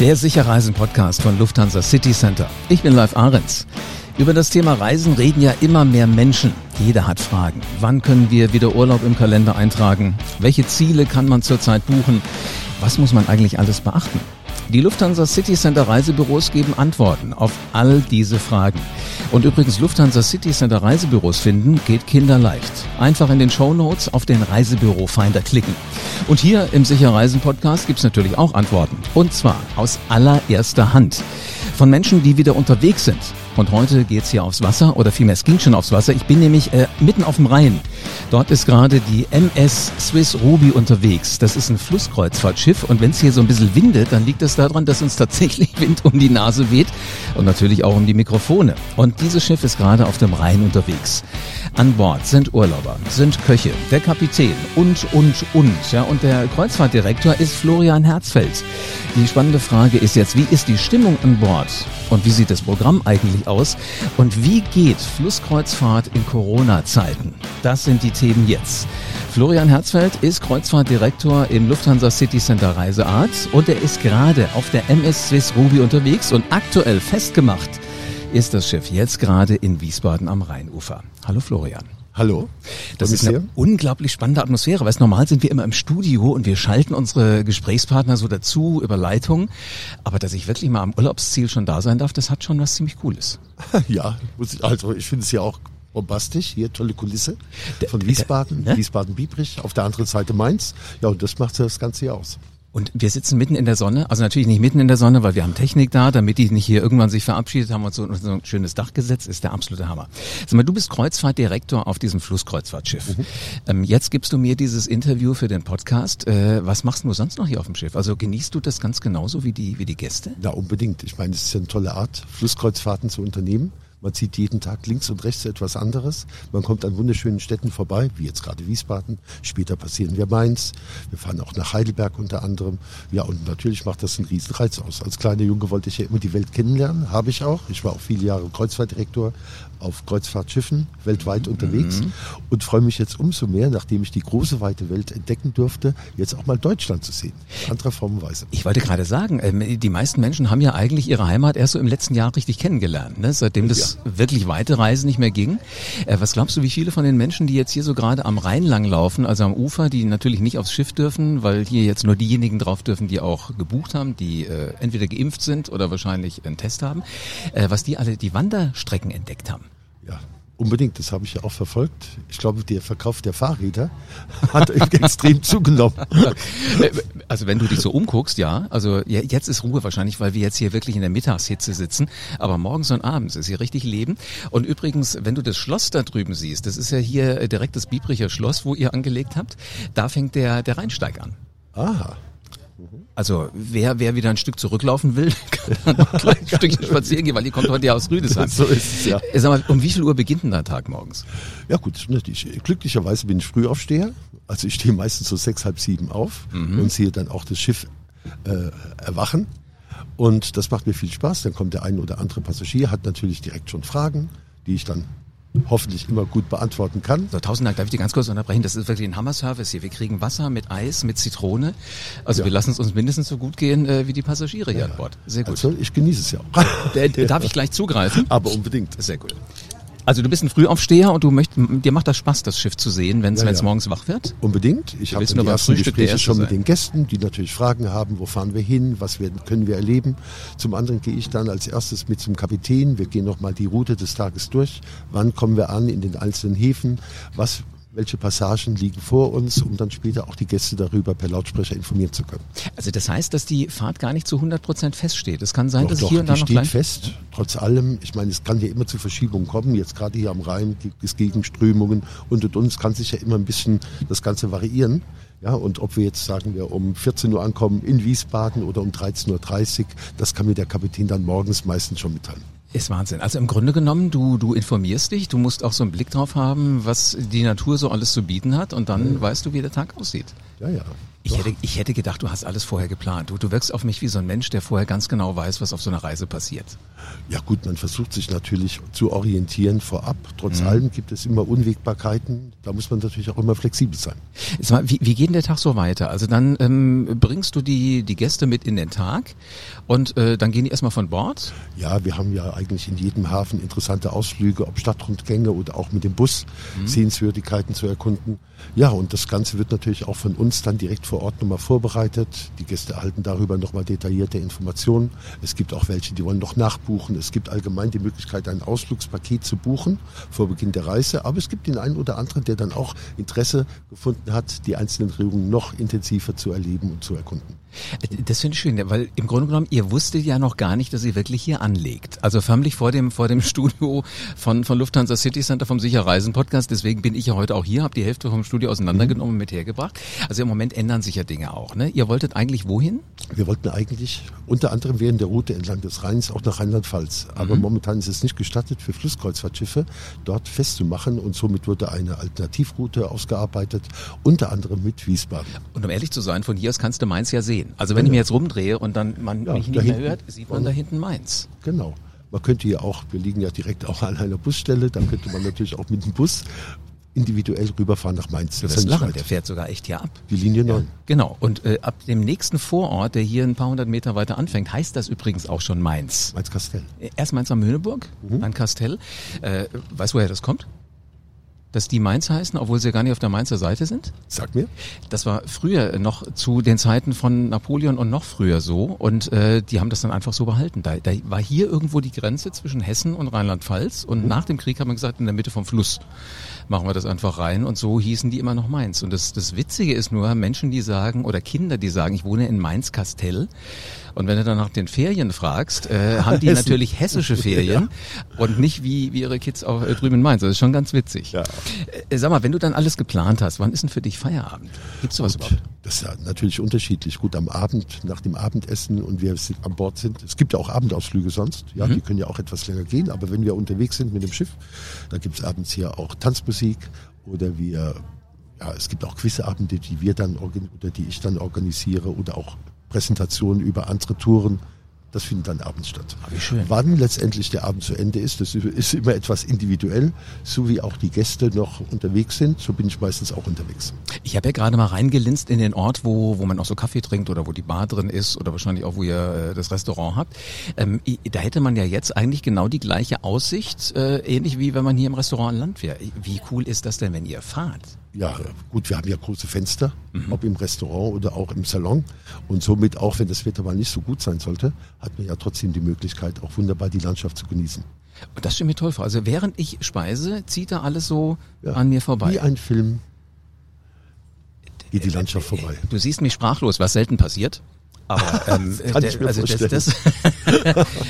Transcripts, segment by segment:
Der Sicherreisen-Podcast von Lufthansa City Center. Ich bin Live Ahrens. Über das Thema Reisen reden ja immer mehr Menschen. Jeder hat Fragen. Wann können wir wieder Urlaub im Kalender eintragen? Welche Ziele kann man zurzeit buchen? Was muss man eigentlich alles beachten? Die Lufthansa City Center Reisebüros geben Antworten auf all diese Fragen. Und übrigens Lufthansa City Center Reisebüros finden geht kinderleicht. Einfach in den Show Notes auf den Reisebüro-Finder klicken. Und hier im Sicher Reisen Podcast gibt's natürlich auch Antworten. Und zwar aus allererster Hand. Von Menschen, die wieder unterwegs sind. Und heute geht's hier aufs Wasser oder vielmehr es ging schon aufs Wasser. Ich bin nämlich äh, mitten auf dem Rhein. Dort ist gerade die MS Swiss Ruby unterwegs. Das ist ein Flusskreuzfahrtschiff und wenn es hier so ein bisschen windet, dann liegt es daran, dass uns tatsächlich Wind um die Nase weht und natürlich auch um die Mikrofone. Und dieses Schiff ist gerade auf dem Rhein unterwegs. An Bord sind Urlauber, sind Köche, der Kapitän und, und, und. Ja, und der Kreuzfahrtdirektor ist Florian Herzfeld. Die spannende Frage ist jetzt, wie ist die Stimmung an Bord? Und wie sieht das Programm eigentlich aus? Und wie geht Flusskreuzfahrt in Corona-Zeiten? Das sind die Themen jetzt. Florian Herzfeld ist Kreuzfahrtdirektor im Lufthansa City Center Reisearzt und er ist gerade auf der MS Swiss Ruby unterwegs und aktuell festgemacht ist das Schiff jetzt gerade in Wiesbaden am Rheinufer. Hallo Florian. Hallo. Das ist eine unglaublich spannende Atmosphäre, weil normal sind wir immer im Studio und wir schalten unsere Gesprächspartner so dazu über Leitung. Aber dass ich wirklich mal am Urlaubsziel schon da sein darf, das hat schon was ziemlich Cooles. Ja, also ich finde es ja auch bombastisch. Hier tolle Kulisse von Wiesbaden, ne? Wiesbaden-Biebrich, auf der anderen Seite Mainz. Ja, und das macht das Ganze hier aus. Und wir sitzen mitten in der Sonne, also natürlich nicht mitten in der Sonne, weil wir haben Technik da, damit die nicht hier irgendwann sich verabschiedet haben und so, so ein schönes Dach gesetzt, ist der absolute Hammer. Sag mal, du bist Kreuzfahrtdirektor auf diesem Flusskreuzfahrtschiff. Mhm. Ähm, jetzt gibst du mir dieses Interview für den Podcast. Äh, was machst du sonst noch hier auf dem Schiff? Also genießt du das ganz genauso wie die, wie die Gäste? Ja, unbedingt. Ich meine, es ist ja eine tolle Art, Flusskreuzfahrten zu unternehmen. Man sieht jeden Tag links und rechts etwas anderes. Man kommt an wunderschönen Städten vorbei, wie jetzt gerade Wiesbaden. Später passieren wir Mainz. Wir fahren auch nach Heidelberg unter anderem. Ja, und natürlich macht das einen riesen Reiz aus. Als kleiner Junge wollte ich ja immer die Welt kennenlernen. Habe ich auch. Ich war auch viele Jahre Kreuzfahrtdirektor auf Kreuzfahrtschiffen weltweit mhm. unterwegs und freue mich jetzt umso mehr, nachdem ich die große weite Welt entdecken durfte, jetzt auch mal Deutschland zu sehen. In anderer Form und Weise. Ich wollte gerade sagen, ähm, die meisten Menschen haben ja eigentlich ihre Heimat erst so im letzten Jahr richtig kennengelernt, ne? seitdem das ja. wirklich weite Reisen nicht mehr ging. Äh, was glaubst du, wie viele von den Menschen, die jetzt hier so gerade am Rhein langlaufen, also am Ufer, die natürlich nicht aufs Schiff dürfen, weil hier jetzt nur diejenigen drauf dürfen, die auch gebucht haben, die äh, entweder geimpft sind oder wahrscheinlich einen Test haben, äh, was die alle die Wanderstrecken entdeckt haben? Ja, unbedingt. Das habe ich ja auch verfolgt. Ich glaube, der Verkauf der Fahrräder hat extrem zugenommen. Also wenn du dich so umguckst, ja. Also jetzt ist Ruhe wahrscheinlich, weil wir jetzt hier wirklich in der Mittagshitze sitzen. Aber morgens und abends ist hier richtig Leben. Und übrigens, wenn du das Schloss da drüben siehst, das ist ja hier direkt das Biebricher Schloss, wo ihr angelegt habt. Da fängt der, der Rheinsteig an. Aha. Also wer, wer wieder ein Stück zurücklaufen will, kann ein Stückchen spazieren gehen, weil ihr kommt heute ja aus Rüdesheim. So ist es, ja. Sag mal, um wie viel Uhr beginnt denn der Tag morgens? Ja gut, ich, glücklicherweise bin ich Frühaufsteher. Also ich stehe meistens so sechs, halb sieben auf mhm. und sehe dann auch das Schiff äh, erwachen. Und das macht mir viel Spaß. Dann kommt der ein oder andere Passagier, hat natürlich direkt schon Fragen, die ich dann hoffentlich immer gut beantworten kann. So, tausend Dank, darf ich dir ganz kurz unterbrechen? Das ist wirklich ein Hammer-Service hier. Wir kriegen Wasser mit Eis, mit Zitrone. Also ja. wir lassen es uns mindestens so gut gehen äh, wie die Passagiere hier ja. an Bord. Sehr gut. Also ich genieße es ja auch. darf ich gleich zugreifen? Aber unbedingt. Sehr gut. Also du bist ein Frühaufsteher und du möchtest, dir macht das Spaß, das Schiff zu sehen, wenn es ja, ja. morgens wach wird? Unbedingt. Ich habe die ersten Gespräche schon mit den Gästen, die natürlich Fragen haben, wo fahren wir hin, was werden, können wir erleben. Zum anderen gehe ich dann als erstes mit zum Kapitän. Wir gehen nochmal die Route des Tages durch. Wann kommen wir an in den einzelnen Häfen? Was welche Passagen liegen vor uns, um dann später auch die Gäste darüber per Lautsprecher informieren zu können. Also das heißt, dass die Fahrt gar nicht zu 100 Prozent feststeht. Es kann sein, doch, dass doch, hier und da noch steht fest. Trotz allem, ich meine, es kann ja immer zu Verschiebungen kommen. Jetzt gerade hier am Rhein gibt es Gegenströmungen und und uns kann sich ja immer ein bisschen das Ganze variieren. Ja, und ob wir jetzt sagen wir um 14 Uhr ankommen in Wiesbaden oder um 13.30 Uhr, das kann mir der Kapitän dann morgens meistens schon mitteilen. Ist Wahnsinn. Also im Grunde genommen, du, du informierst dich, du musst auch so einen Blick drauf haben, was die Natur so alles zu bieten hat und dann mhm. weißt du, wie der Tag aussieht. Ja, ja. Ich hätte, ich hätte gedacht, du hast alles vorher geplant. Du, du wirkst auf mich wie so ein Mensch, der vorher ganz genau weiß, was auf so einer Reise passiert. Ja gut, man versucht sich natürlich zu orientieren vorab. Trotz mhm. allem gibt es immer Unwägbarkeiten. Da muss man natürlich auch immer flexibel sein. Mal, wie, wie geht denn der Tag so weiter? Also dann ähm, bringst du die, die Gäste mit in den Tag und äh, dann gehen die erstmal von Bord? Ja, wir haben ja eigentlich in jedem Hafen interessante Ausflüge, ob Stadtrundgänge oder auch mit dem Bus mhm. Sehenswürdigkeiten zu erkunden. Ja, und das Ganze wird natürlich auch von uns dann direkt vor Ort nochmal vorbereitet. Die Gäste erhalten darüber nochmal detaillierte Informationen. Es gibt auch welche, die wollen noch nachbuchen. Es gibt allgemein die Möglichkeit, ein Ausflugspaket zu buchen vor Beginn der Reise. Aber es gibt den einen oder anderen, der dann auch Interesse gefunden hat, die einzelnen Regungen noch intensiver zu erleben und zu erkunden. Das finde ich schön, weil im Grunde genommen, ihr wusstet ja noch gar nicht, dass ihr wirklich hier anlegt. Also förmlich vor dem, vor dem Studio von, von Lufthansa City Center vom Sicher Reisen Podcast. Deswegen bin ich ja heute auch hier, habe die Hälfte vom Studio auseinandergenommen und mit hergebracht. Also im Moment ändern sich ja Dinge auch. Ne? Ihr wolltet eigentlich wohin? Wir wollten eigentlich unter anderem während der Route entlang des Rheins auch nach Rheinland-Pfalz. Aber mhm. momentan ist es nicht gestattet, für Flusskreuzfahrtschiffe dort festzumachen. Und somit wurde eine Alternativroute ausgearbeitet, unter anderem mit Wiesbaden. Und um ehrlich zu sein, von hier aus kannst du Mainz ja sehen. Also wenn ja. ich mir jetzt rumdrehe und dann man ja, mich nicht mehr hört, sieht man da hinten Mainz. Genau. Man könnte hier auch, wir liegen ja direkt auch an einer Busstelle, dann könnte man natürlich auch mit dem Bus individuell rüberfahren nach Mainz. Das, das ist Lachen, der fährt sogar echt hier ab. Die Linie 9. Ja, genau. Und äh, ab dem nächsten Vorort, der hier ein paar hundert Meter weiter anfängt, heißt das übrigens auch schon Mainz. Mainz-Kastell. Erst Mainz am Möhneburg, mhm. dann Kastell. Äh, weißt du, woher das kommt? Dass die Mainz heißen, obwohl sie gar nicht auf der Mainzer Seite sind? Sag mir. Das war früher noch zu den Zeiten von Napoleon und noch früher so und äh, die haben das dann einfach so behalten. Da, da war hier irgendwo die Grenze zwischen Hessen und Rheinland-Pfalz und mhm. nach dem Krieg haben wir gesagt, in der Mitte vom Fluss machen wir das einfach rein und so hießen die immer noch Mainz. Und das, das Witzige ist nur, Menschen, die sagen oder Kinder, die sagen, ich wohne in Mainz-Kastell, und wenn du dann nach den Ferien fragst, äh, haben die natürlich hessische Ferien ja. und nicht wie, wie ihre Kids auch äh, drüben in Mainz. Das ist schon ganz witzig. Ja. Äh, sag mal, wenn du dann alles geplant hast, wann ist denn für dich Feierabend? Gibt's sowas überhaupt? Das ist ja natürlich unterschiedlich. Gut, am Abend, nach dem Abendessen und wir an Bord sind. Es gibt ja auch Abendausflüge sonst. Ja, mhm. die können ja auch etwas länger gehen. Aber wenn wir unterwegs sind mit dem Schiff, dann gibt's abends hier auch Tanzmusik oder wir ja, es gibt auch Quizabende, die wir dann oder die ich dann organisiere oder auch Präsentationen über andere Touren. Das findet dann abends statt. Ah, wie schön. Wann letztendlich der Abend zu Ende ist, das ist immer etwas individuell. So wie auch die Gäste noch unterwegs sind, so bin ich meistens auch unterwegs. Ich habe ja gerade mal reingelinst in den Ort, wo, wo man auch so Kaffee trinkt oder wo die Bar drin ist oder wahrscheinlich auch, wo ihr äh, das Restaurant habt. Ähm, da hätte man ja jetzt eigentlich genau die gleiche Aussicht, äh, ähnlich wie wenn man hier im Restaurant Land wäre. Wie cool ist das denn, wenn ihr fahrt? Ja, gut, wir haben ja große Fenster, mhm. ob im Restaurant oder auch im Salon. Und somit, auch wenn das Wetter mal nicht so gut sein sollte, hat man ja trotzdem die Möglichkeit, auch wunderbar die Landschaft zu genießen. Und das stimmt mir toll vor. Also während ich speise, zieht da alles so ja, an mir vorbei. Wie ein Film geht die Landschaft vorbei. Du siehst mich sprachlos, was selten passiert. Aber ähm, das, der, also das, das,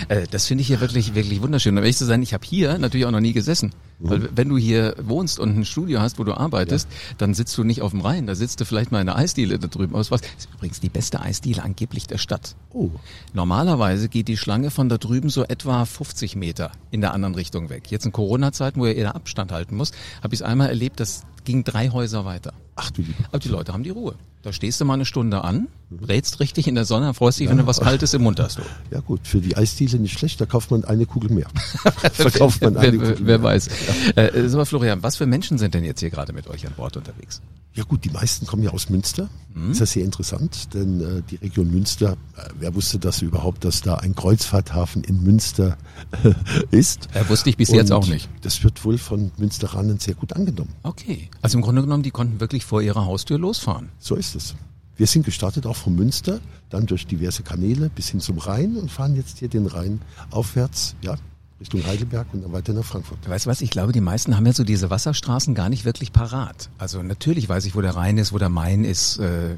äh, das finde ich hier wirklich, wirklich wunderschön. Um ehrlich zu sein, ich habe hier natürlich auch noch nie gesessen. Mhm. Weil wenn du hier wohnst und ein Studio hast, wo du arbeitest, ja. dann sitzt du nicht auf dem Rhein, da sitzt du vielleicht mal in einer Eisdiele da drüben aus was. Das ist übrigens die beste Eisdiele angeblich der Stadt. Oh. Normalerweise geht die Schlange von da drüben so etwa 50 Meter in der anderen Richtung weg. Jetzt in Corona-Zeiten, wo ihr eher Abstand halten muss, habe ich es einmal erlebt, das ging drei Häuser weiter. Ach du Liebe. Aber die Leute haben die Ruhe. Da stehst du mal eine Stunde an, rätst richtig in der Sonne, freust dich, ja. wenn du was Kaltes im Mund hast. Du. Ja gut, für die Eisdiele nicht schlecht, da kauft man eine Kugel mehr. Verkauft man eine wer, Kugel wer mehr. weiß. Ja. Äh, sag mal Florian, was für Menschen sind denn jetzt hier gerade mit euch an Bord unterwegs? Ja gut, die meisten kommen ja aus Münster. Mhm. Das ist ja sehr interessant, denn äh, die Region Münster, äh, wer wusste das überhaupt, dass da ein Kreuzfahrthafen in Münster ist? Äh, wusste ich bis Und jetzt auch nicht. Das wird wohl von Münsteranen sehr gut angenommen. Okay, also im Grunde genommen, die konnten wirklich vor ihrer Haustür losfahren. So ist es. Wir sind gestartet auch von Münster, dann durch diverse Kanäle bis hin zum Rhein und fahren jetzt hier den Rhein aufwärts, ja, Richtung Heidelberg und dann weiter nach Frankfurt. Weißt du was, ich glaube, die meisten haben ja so diese Wasserstraßen gar nicht wirklich parat. Also natürlich weiß ich, wo der Rhein ist, wo der Main ist, äh,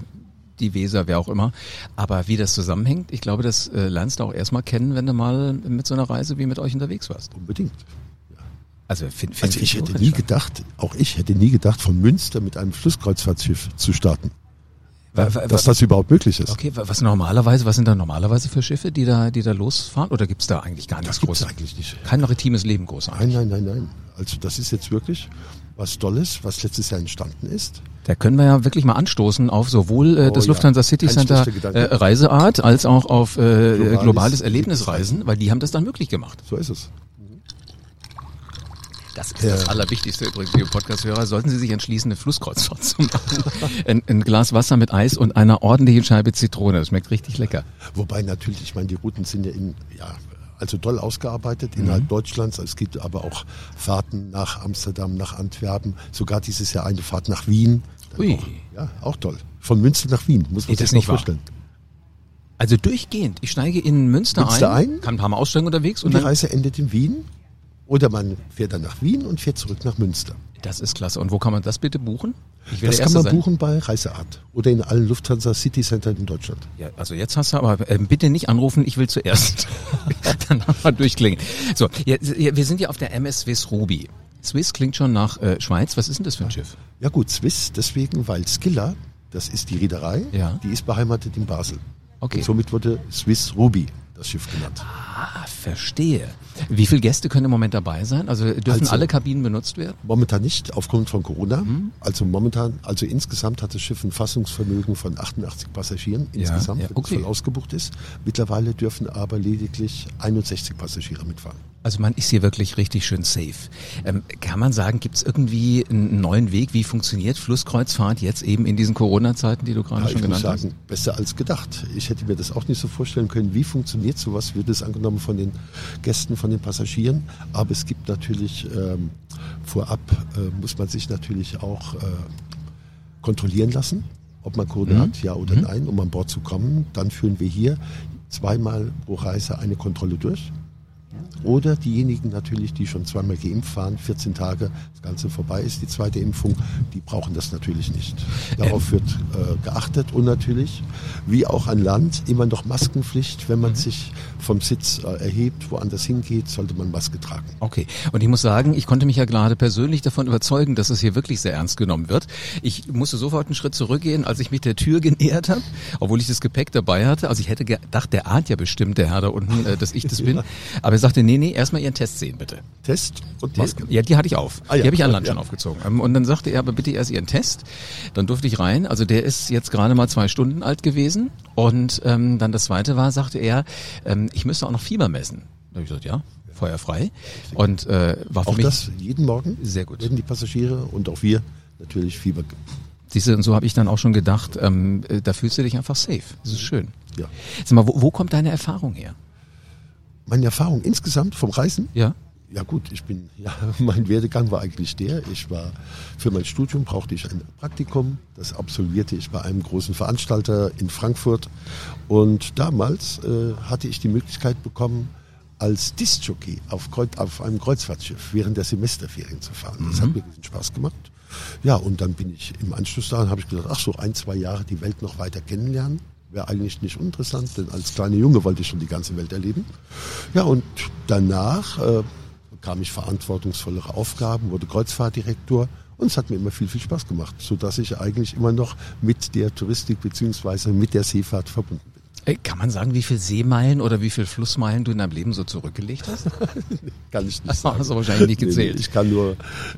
die Weser, wer auch immer. Aber wie das zusammenhängt, ich glaube, das äh, lernst du auch erstmal kennen, wenn du mal mit so einer Reise wie mit euch unterwegs warst. Unbedingt. Also, find, find also ich hätte nie gedacht, auch ich hätte nie gedacht, von Münster mit einem Flusskreuzfahrtschiff zu starten. dass das überhaupt möglich ist. Okay, was normalerweise, was sind da normalerweise für Schiffe, die da, die da losfahren? Oder gibt's da eigentlich gar nichts Das Großes? eigentlich nicht. Kein maritimes Leben groß Nein, nein, nein, nein. Also das ist jetzt wirklich was Tolles, was letztes Jahr entstanden ist. Da können wir ja wirklich mal anstoßen auf sowohl äh, Oh das ja, Lufthansa City kein Center äh, Reiseart als auch auf äh, globales, Globales Erlebnisreisen, weil die haben das dann möglich gemacht. So ist es. Das ist Ja. das Allerwichtigste übrigens, liebe Podcast-Hörer. Sollten Sie sich entschließen, eine Flusskreuzfahrt zu machen. Ein, ein Glas Wasser mit Eis und einer ordentlichen Scheibe Zitrone. Das schmeckt richtig lecker. Wobei natürlich, ich meine, die Routen sind ja in, ja, also toll ausgearbeitet innerhalb Deutschlands. Es gibt aber auch Fahrten nach Amsterdam, nach Antwerpen, sogar dieses Jahr eine Fahrt nach Wien. Ui. Auch, ja, auch toll. Von Münster nach Wien, muss man Geht sich das nicht wahr? vorstellen. Also durchgehend. Ich steige in Münster, Münster ein, ein? kann ein paar Mal aussteigen unterwegs Und und die Reise endet in Wien. Oder man fährt dann nach Wien und fährt zurück nach Münster. das ist klasse. Und wo kann man das bitte buchen? Das kann man sein. buchen bei Reiseart oder in allen Lufthansa City Center in Deutschland. Ja, also jetzt hast du aber, äh, bitte nicht anrufen, ich will zuerst. dann haben wir durchklingen. So, ja, wir sind ja auf der MS Swiss Ruby. Swiss klingt schon nach äh, Schweiz. Was ist denn das für ein Schiff? Ja gut, Swiss deswegen, weil Skilla, das ist die Reederei, Ja. die ist beheimatet in Basel. Okay. Und somit wurde Swiss Ruby das Schiff genannt. Ah, verstehe. Wie viele Gäste können im Moment dabei sein? Also dürfen Also- alle Kabinen benutzt werden? Momentan nicht, aufgrund von Corona. Mhm. Also momentan, also insgesamt hat das Schiff ein Fassungsvermögen von 88 Passagieren insgesamt, ja, okay. voll ausgebucht ist. Mittlerweile dürfen aber lediglich 61 Passagiere mitfahren. Also man ist hier wirklich richtig schön safe. Ähm, kann man sagen, gibt es irgendwie einen neuen Weg? Wie funktioniert Flusskreuzfahrt jetzt eben in diesen Corona-Zeiten, die du gerade Ja, schon ich muss genannt sagen, besser als gedacht. Ich hätte mir das auch nicht so vorstellen können. Wie funktioniert sowas? Wird es angenommen von den Gästen, von den Passagieren? Aber es gibt natürlich ähm, vorab, äh, muss man sich natürlich auch äh, kontrollieren lassen, ob man Corona Mhm. hat, ja oder nein, um an Bord zu kommen. Dann führen wir hier zweimal pro Reise eine Kontrolle durch. Oder diejenigen natürlich, die schon zweimal geimpft waren, 14 Tage das Ganze vorbei ist, die zweite Impfung, die brauchen das natürlich nicht. Darauf wird äh, geachtet und natürlich, wie auch an Land, immer noch Maskenpflicht. Wenn man sich vom Sitz äh, erhebt, woanders hingeht, sollte man Maske tragen. Okay. Und ich muss sagen, ich konnte mich ja gerade persönlich davon überzeugen, dass es hier wirklich sehr ernst genommen wird. Ich musste sofort einen Schritt zurückgehen, als ich mich der Tür genähert habe, obwohl ich das Gepäck dabei hatte. Also ich hätte gedacht, der ahnt ja bestimmt, der Herr da unten, äh, dass ich das bin. Aber er sagte, nee, nee, erstmal Ihren Test sehen, bitte. Test und Die, Maske. ja, die hatte ich auf. Ah, ja. Die habe ich an Land Ja. schon aufgezogen. Ähm, Und dann sagte er, aber bitte erst Ihren Test. Dann durfte ich rein. Also der ist jetzt gerade mal zwei Stunden alt gewesen. Und ähm, dann das zweite war, sagte er, ähm, ich müsste auch noch Fieber messen. Da habe ich gesagt, ja, feuerfrei. Und äh, war für Auch mich das jeden Morgen sehr gut. werden die Passagiere und auch wir natürlich Fieber. Siehst du, und so habe ich dann auch schon gedacht, ähm, äh, da fühlst du dich einfach safe. Das ist schön. Ja. Sag mal, wo, wo kommt deine Erfahrung her? Meine Erfahrung insgesamt vom Reisen, Ja? Ja gut, ich bin, ja, mein Werdegang war eigentlich der, ich war, für mein Studium brauchte ich ein Praktikum, das absolvierte ich bei einem großen Veranstalter in Frankfurt und damals äh, hatte ich die Möglichkeit bekommen, als Discjockey auf, Kreuz, auf einem Kreuzfahrtschiff während der Semesterferien zu fahren. Das hat mir riesen Spaß gemacht. Ja, und dann bin ich im Anschluss daran, habe ich gedacht, ach so, ein, zwei Jahre die Welt noch weiter kennenlernen. Wäre eigentlich nicht uninteressant, denn als kleiner Junge wollte ich schon die ganze Welt erleben. Ja, und danach äh, bekam ich verantwortungsvollere Aufgaben, wurde Kreuzfahrtdirektor und es hat mir immer viel, viel Spaß gemacht, sodass ich eigentlich immer noch mit der Touristik beziehungsweise mit der Seefahrt verbunden bin. Äh, Kann man sagen, wie viel Seemeilen oder wie viel Flussmeilen du in deinem Leben so zurückgelegt hast? Kann ich nicht Das sagen. hast du wahrscheinlich nicht Nee, nee, gezählt. ich, kann nur,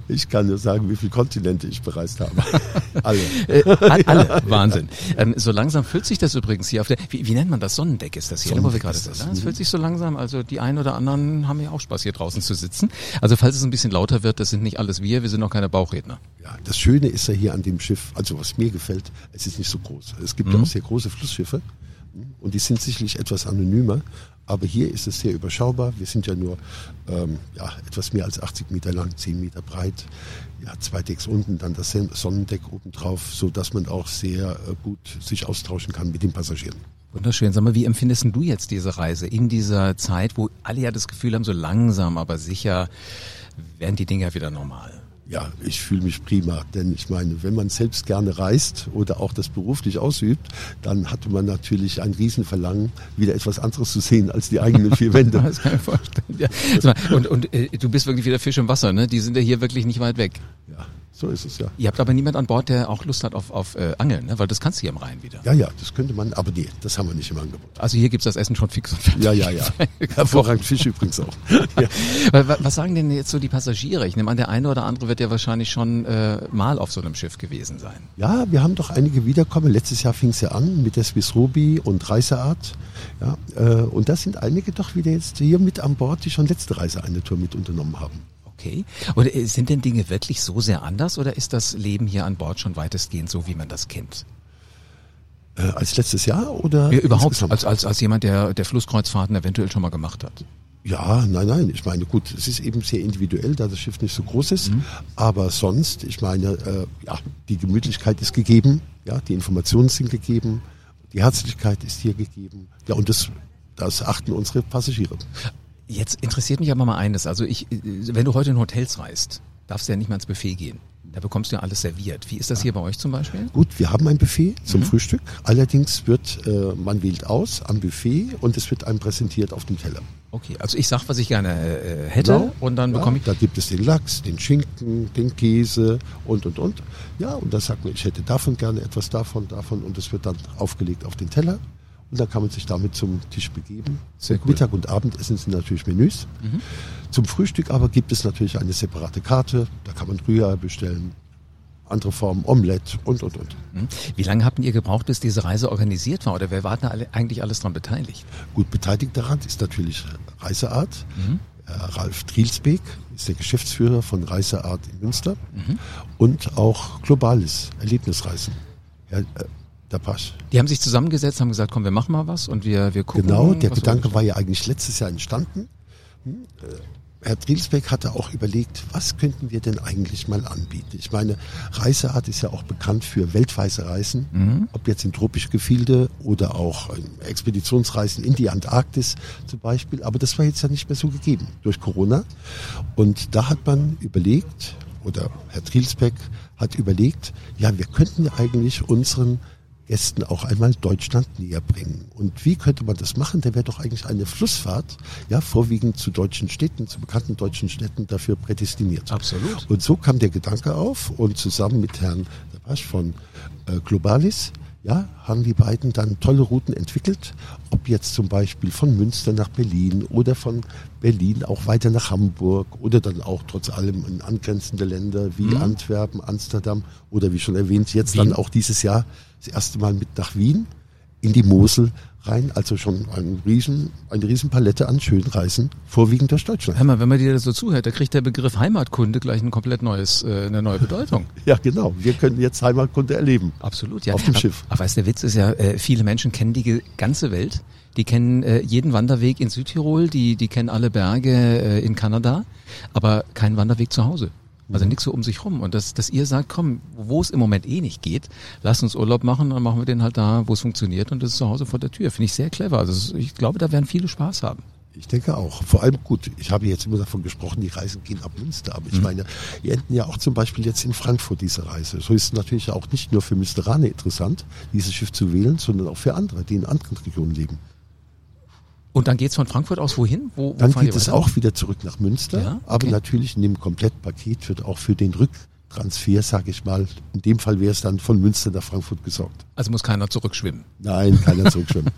ich kann nur sagen, wie viele Kontinente ich bereist habe. Alle. Äh, all- alle. Wahnsinn. Ähm, so langsam füllt sich das übrigens hier auf der, wie, wie nennt man das? Sonnendeck ist das hier, ne, wo wir Sonnendeck gerade sind. ne? Es Mhm. füllt sich so langsam, also die einen oder anderen haben ja auch Spaß, hier draußen zu sitzen. Also falls es ein bisschen lauter wird, das sind nicht alles wir, wir sind auch keine Bauchredner. Ja, das Schöne ist ja hier an dem Schiff, also was mir gefällt, es ist nicht so groß. Es gibt ja auch sehr große Flussschiffe und die sind sicherlich etwas anonymer, aber hier ist es sehr überschaubar. Wir sind ja nur ähm, ja, etwas mehr als 80 Meter lang, 10 Meter breit, ja, zwei Decks unten, dann das Sonnendeck obendrauf, so dass man auch sehr äh, gut sich austauschen kann mit den Passagieren. Wunderschön. Sag mal, wie empfindest du jetzt diese Reise in dieser Zeit, wo alle ja das Gefühl haben, so langsam, aber sicher werden die Dinge wieder normal? Ja, ich fühle mich prima, denn ich meine, wenn man selbst gerne reist oder auch das beruflich ausübt, dann hatte man natürlich ein Riesenverlangen, wieder etwas anderes zu sehen als die eigenen vier Wände. Das kann ich vorstellen. Ja. Und, und äh, du bist wirklich wieder Fisch im Wasser, ne? Die sind ja hier wirklich nicht weit weg. Ja, So ist es ja. Ihr habt aber niemand an Bord, der auch Lust hat auf, auf äh, Angeln, ne? weil das kannst du hier im Rhein wieder. Ja, ja, das könnte man, aber nee, das haben wir nicht im Angebot. Also hier gibt's das Essen schon fix und fertig. Ja, ja, ja. Hervorragend Fisch übrigens auch. Ja. Was sagen denn jetzt so die Passagiere? Ich nehme an, der eine oder andere wird ja wahrscheinlich schon äh, mal auf so einem Schiff gewesen sein. Ja, wir haben doch einige wiederkommen. Letztes Jahr fing es ja an mit der Swiss Ruby und Reiseart. Ja, äh, und da sind einige doch wieder jetzt hier mit an Bord, die schon letzte Reise eine Tour mit unternommen haben. Okay. Und äh, sind denn Dinge wirklich so sehr anders oder ist das Leben hier an Bord schon weitestgehend so, wie man das kennt? Äh, als letztes Jahr oder? Ja, überhaupt, als, als, als jemand, der, der Flusskreuzfahrten eventuell schon mal gemacht hat. Ja, nein, nein. Ich meine, gut, es ist eben sehr individuell, da das Schiff nicht so groß ist. Mhm. Aber sonst, ich meine, äh, ja, die Gemütlichkeit ist gegeben, ja, die Informationen sind gegeben, die Herzlichkeit ist hier gegeben. Ja, und das, das achten unsere Passagiere. Jetzt interessiert mich aber mal eines. Also ich, wenn du heute in Hotels reist, darfst du ja nicht mal ins Buffet gehen. Da bekommst du ja alles serviert. Wie ist das hier bei euch zum Beispiel? Gut, wir haben ein Buffet zum mhm. Frühstück. Allerdings wird, äh, man wählt aus am Buffet und es wird einem präsentiert auf dem Teller. Okay, also ich sag, was ich gerne äh, hätte genau. und dann bekomme ich... Da gibt es den Lachs, den Schinken, den Käse und, und, und. Ja, und dann sagt man, ich hätte davon gerne etwas davon, davon und es wird dann aufgelegt auf den Teller. Und dann kann man sich damit zum Tisch begeben. Sehr cool. Mittag und Abendessen sind natürlich Menüs. Mhm. Zum Frühstück aber gibt es natürlich eine separate Karte. Da kann man Rührei bestellen, andere Formen, Omelette und, und, und. Mhm. Wie lange habt ihr gebraucht, bis diese Reise organisiert war? Oder wer war da eigentlich alles daran beteiligt? Gut, beteiligt daran ist natürlich Reiseart. Mhm. Äh, Ralf Trielsbeek ist der Geschäftsführer von Reiseart in Münster. Mhm. Und auch Globalis, Erlebnisreisen. Ja, äh, der Pasch. Die haben sich zusammengesetzt, haben gesagt, komm, wir machen mal was und wir, wir gucken. Genau, der Gedanke war ja eigentlich letztes Jahr entstanden. Hm, äh, Herr Drielsbeck hatte auch überlegt, was könnten wir denn eigentlich mal anbieten? Ich meine, Reiseart ist ja auch bekannt für weltweite Reisen, mhm. ob jetzt in tropische Gefilde oder auch Expeditionsreisen in die Antarktis zum Beispiel. Aber das war jetzt ja nicht mehr so gegeben durch Corona. Und da hat man überlegt, oder Herr Trielsbeck hat überlegt, ja, wir könnten ja eigentlich unseren Gästen auch einmal Deutschland näher bringen. Und wie könnte man das machen? Da wäre doch eigentlich eine Flussfahrt, ja, vorwiegend zu deutschen Städten, zu bekannten deutschen Städten dafür prädestiniert. Absolut. Und so kam der Gedanke auf und zusammen mit Herrn Pasch von äh, Globalis, ja, haben die beiden dann tolle Routen entwickelt, ob jetzt zum Beispiel von Münster nach Berlin oder von Berlin auch weiter nach Hamburg oder dann auch trotz allem in angrenzende Länder wie mhm. Antwerpen, Amsterdam oder wie schon erwähnt, jetzt Wien. dann auch dieses Jahr das erste Mal mit nach Wien in die Mosel rein, also schon ein riesen, eine riesen Palette an schönen Reisen, vorwiegend durch Deutschland. Hör mal, wenn man dir das so zuhört, da kriegt der Begriff Heimatkunde gleich ein komplett neues, äh, eine neue Bedeutung. ja, genau. Wir können jetzt Heimatkunde erleben. Absolut, ja. Auf dem Schiff. Aber weißt der Witz ist ja, äh, viele Menschen kennen die ganze Welt. Die kennen äh, jeden Wanderweg in Südtirol, die, die kennen alle Berge äh, in Kanada, aber keinen Wanderweg zu Hause. Also nichts so um sich rum. Und dass, dass ihr sagt, komm, wo es im Moment eh nicht geht, lass uns Urlaub machen, dann machen wir den halt da, wo es funktioniert und das ist zu Hause vor der Tür. Finde ich sehr clever. Also ich glaube, da werden viele Spaß haben. Ich denke auch. Vor allem gut, ich habe jetzt immer davon gesprochen, die Reisen gehen ab Münster. Aber ich mhm. meine, wir enden ja auch zum Beispiel jetzt in Frankfurt diese Reise. So ist es natürlich auch nicht nur für Münsteraner interessant, dieses Schiff zu wählen, sondern auch für andere, die in anderen Regionen leben. Und dann geht's von Frankfurt aus wohin? Wo, wo dann geht es auch wieder zurück nach Münster. Ja? Okay. Aber natürlich in dem Komplettpaket wird auch für den Rücktransfer, sage ich mal, in dem Fall wäre es dann von Münster nach Frankfurt gesorgt. Also muss keiner zurückschwimmen? Nein, keiner zurückschwimmen.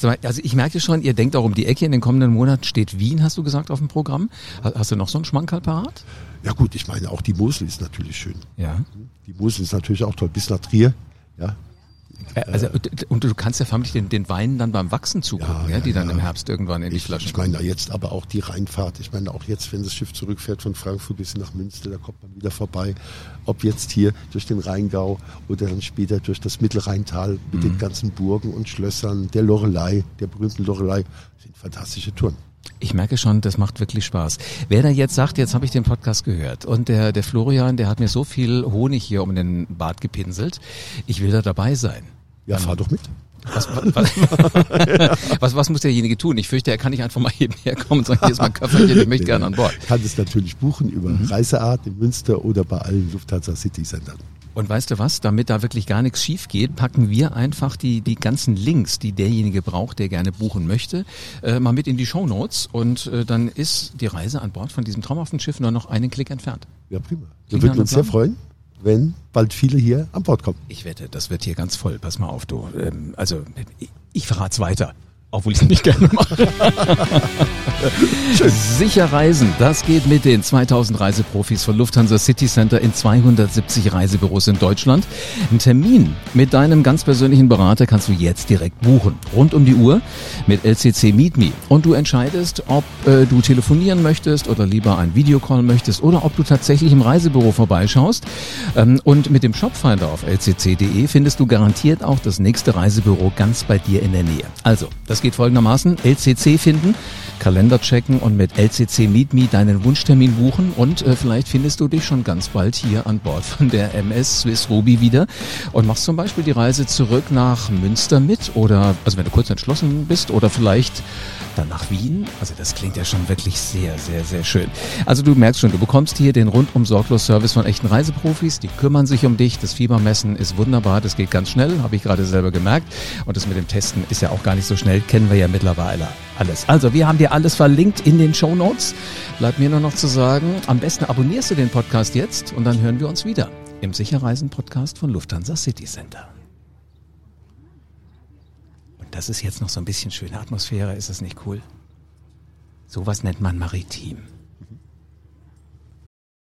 also ich merke schon, ihr denkt auch um die Ecke. In den kommenden Monaten steht Wien, hast du gesagt, auf dem Programm. Hast du noch so einen Schmankerl parat? Ja gut, ich meine, auch die Mosel ist natürlich schön. Ja. Die Mosel ist natürlich auch toll. Bis nach Trier, ja, also, und du kannst ja förmlich den, den Weinen dann beim Wachsen zugucken, ja, ja die dann im Herbst irgendwann in die Flaschen. Ich meine jetzt aber auch die Rheinfahrt. Ich meine auch jetzt, wenn das Schiff zurückfährt von Frankfurt bis nach Münster, da kommt man wieder vorbei. Ob jetzt hier durch den Rheingau oder dann später durch das Mittelrheintal mit mhm. den ganzen Burgen und Schlössern, der Lorelei, der berühmten Lorelei, sind fantastische Touren. Ich merke schon, das macht wirklich Spaß. Wer da jetzt sagt, jetzt habe ich den Podcast gehört und der, der Florian, der hat mir so viel Honig hier um den Bart gepinselt, ich will da dabei sein. Ja, fahr doch mit. Was, was, was, was, muss derjenige tun? Ich fürchte, er kann nicht einfach mal hier herkommen und sagen, hier ist mein Köfferchen, ich möchte gerne an Bord. Kann es natürlich buchen über mhm. Reiseart in Münster oder bei allen Lufthansa City Centern. Und weißt du was, damit da wirklich gar nichts schief geht, packen wir einfach die, die ganzen Links, die derjenige braucht, der gerne buchen möchte, äh, mal mit in die Show Notes und äh, dann ist die Reise an Bord von diesem traumhaften Schiff nur noch einen Klick entfernt. Ja, prima. Wir würden uns sehr freuen, wenn bald viele hier an Bord kommen. Ich wette, das wird hier ganz voll. Pass mal auf, du. Ähm, also, ich, ich verrate es weiter obwohl ich es nicht gerne mache. Sicher reisen, das geht mit den 2000 Reiseprofis von Lufthansa City Center in 270 Reisebüros in Deutschland. Ein Termin mit deinem ganz persönlichen Berater kannst du jetzt direkt buchen. Rund um die Uhr mit LCC Meet Me. Und du entscheidest, ob äh, du telefonieren möchtest oder lieber ein Videocall möchtest oder ob du tatsächlich im Reisebüro vorbeischaust. Ähm, und mit dem Shopfinder auf lcc.de findest du garantiert auch das nächste Reisebüro ganz bei dir in der Nähe. Also, das geht folgendermaßen. LCC finden, Kalender checken und mit LCC Meet Me deinen Wunschtermin buchen und äh, vielleicht findest du dich schon ganz bald hier an Bord von der MS Swiss Ruby wieder und machst zum Beispiel die Reise zurück nach Münster mit oder, also wenn du kurz entschlossen bist oder vielleicht dann nach Wien. Also das klingt ja schon wirklich sehr, sehr, sehr schön. Also du merkst schon, du bekommst hier den rundum sorglos Service von echten Reiseprofis. Die kümmern sich um dich. Das Fiebermessen ist wunderbar. Das geht ganz schnell, habe ich gerade selber gemerkt. Und das mit dem Testen ist ja auch gar nicht so schnell. Kennen wir ja mittlerweile alles. Also wir haben dir alles verlinkt in den Show Notes. Bleibt mir nur noch zu sagen, am besten abonnierst du den Podcast jetzt und dann hören wir uns wieder im Sicherreisen Podcast von Lufthansa City Center. Das ist jetzt noch so ein bisschen schöne Atmosphäre, ist das nicht cool? Sowas nennt man maritim.